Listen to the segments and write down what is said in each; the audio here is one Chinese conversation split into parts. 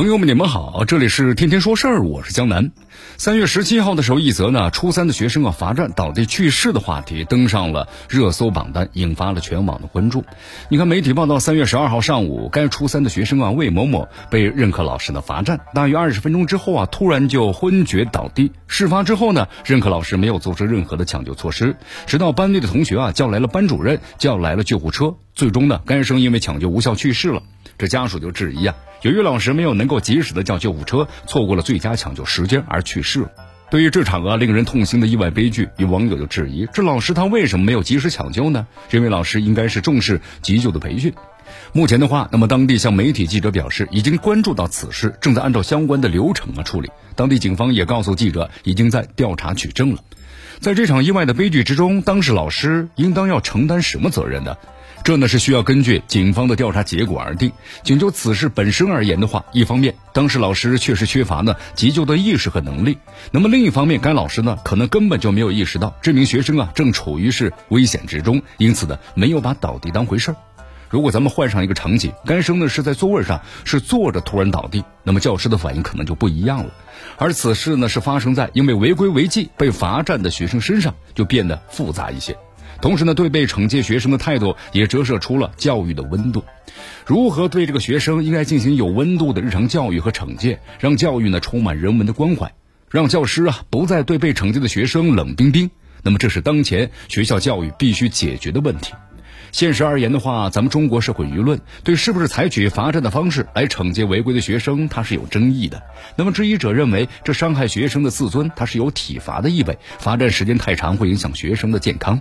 朋友们，你们好，这里是天天说事儿，我是江南。三月十七号的时候，一则呢初三的学生啊罚站倒地去世的话题登上了热搜榜单，引发了全网的关注。你看媒体报道，三月十二号上午，该初三的学生啊魏某某被任课老师呢罚站，大约二十分钟之后啊，突然就昏厥倒地。事发之后呢，任课老师没有做出任何的抢救措施，直到班内的同学啊叫来了班主任，叫来了救护车，最终呢，该生因为抢救无效去世了。这家属就质疑啊。由于老师没有能够及时的叫救护车，错过了最佳抢救时间而去世了。对于这场啊令人痛心的意外悲剧，有网友就质疑：这老师他为什么没有及时抢救呢？认为老师应该是重视急救的培训。目前的话，那么当地向媒体记者表示，已经关注到此事，正在按照相关的流程啊处理。当地警方也告诉记者，已经在调查取证了。在这场意外的悲剧之中，当事老师应当要承担什么责任呢？这呢是需要根据警方的调查结果而定。仅就此事本身而言的话，一方面当时老师确实缺乏呢急救的意识和能力，那么另一方面该老师呢可能根本就没有意识到这名学生啊正处于是危险之中，因此呢没有把倒地当回事儿。如果咱们换上一个场景，该生呢是在座位上是坐着突然倒地，那么教师的反应可能就不一样了。而此事呢是发生在因为违规违纪被罚站的学生身上，就变得复杂一些。同时呢，对被惩戒学生的态度也折射出了教育的温度。如何对这个学生应该进行有温度的日常教育和惩戒，让教育呢充满人文的关怀，让教师啊不再对被惩戒的学生冷冰冰。那么，这是当前学校教育必须解决的问题。现实而言的话，咱们中国社会舆论对是不是采取罚站的方式来惩戒违规的学生，它是有争议的。那么质疑者认为，这伤害学生的自尊，它是有体罚的意味，罚站时间太长会影响学生的健康。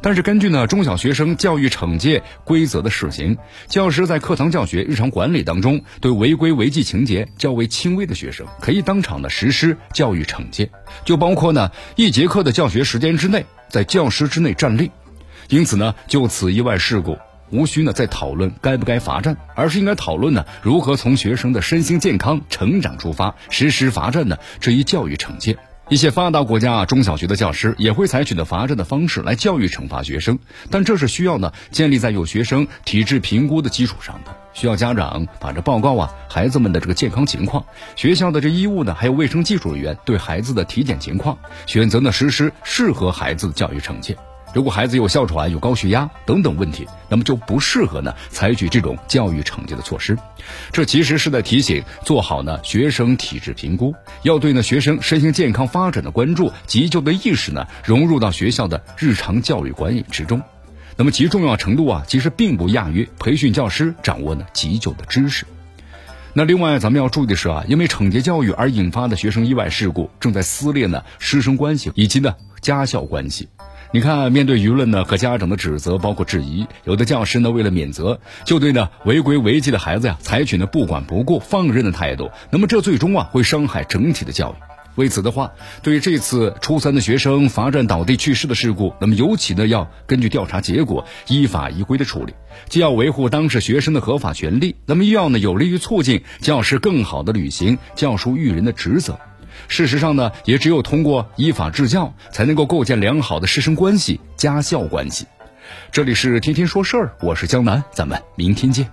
但是根据呢中小学生教育惩戒规则的试行，教师在课堂教学、日常管理当中，对违规违纪情节较为轻微的学生，可以当场的实施教育惩戒，就包括呢一节课的教学时间之内，在教室之内站立。因此呢，就此意外事故，无需呢再讨论该不该罚站，而是应该讨论呢如何从学生的身心健康成长出发实施罚站呢这一教育惩戒。一些发达国家啊中小学的教师也会采取的罚站的方式来教育惩罚学生，但这是需要呢建立在有学生体质评估的基础上的，需要家长把这报告啊孩子们的这个健康情况，学校的这医务呢还有卫生技术人员对孩子的体检情况，选择呢实施适合孩子的教育惩戒。如果孩子有哮喘、有高血压等等问题，那么就不适合呢采取这种教育惩戒的措施。这其实是在提醒做好呢学生体质评估，要对呢学生身心健康发展的关注、急救的意识呢融入到学校的日常教育管理之中。那么其重要程度啊，其实并不亚于培训教师掌握呢急救的知识。那另外咱们要注意的是啊，因为惩戒教育而引发的学生意外事故，正在撕裂呢师生关系以及呢家校关系。你看，面对舆论呢和家长的指责，包括质疑，有的教师呢为了免责，就对呢违规违纪的孩子呀采取呢不管不顾、放任的态度。那么这最终啊会伤害整体的教育。为此的话，对于这次初三的学生罚站倒地去世的事故，那么尤其呢要根据调查结果依法依规的处理，既要维护当事学生的合法权利，那么又要呢有利于促进教师更好的履行教书育人的职责。事实上呢，也只有通过依法治教，才能够构建良好的师生关系、家校关系。这里是天天说事儿，我是江南，咱们明天见。